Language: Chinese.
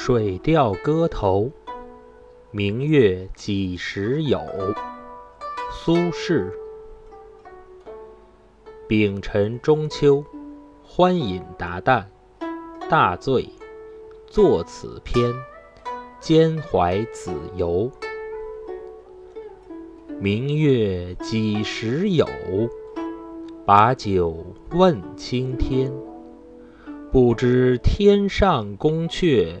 《水调歌头·明月几时有》苏轼。丙辰中秋，欢饮达旦，大醉，作此篇，兼怀子由。明月几时有？把酒问青天。不知天上宫阙。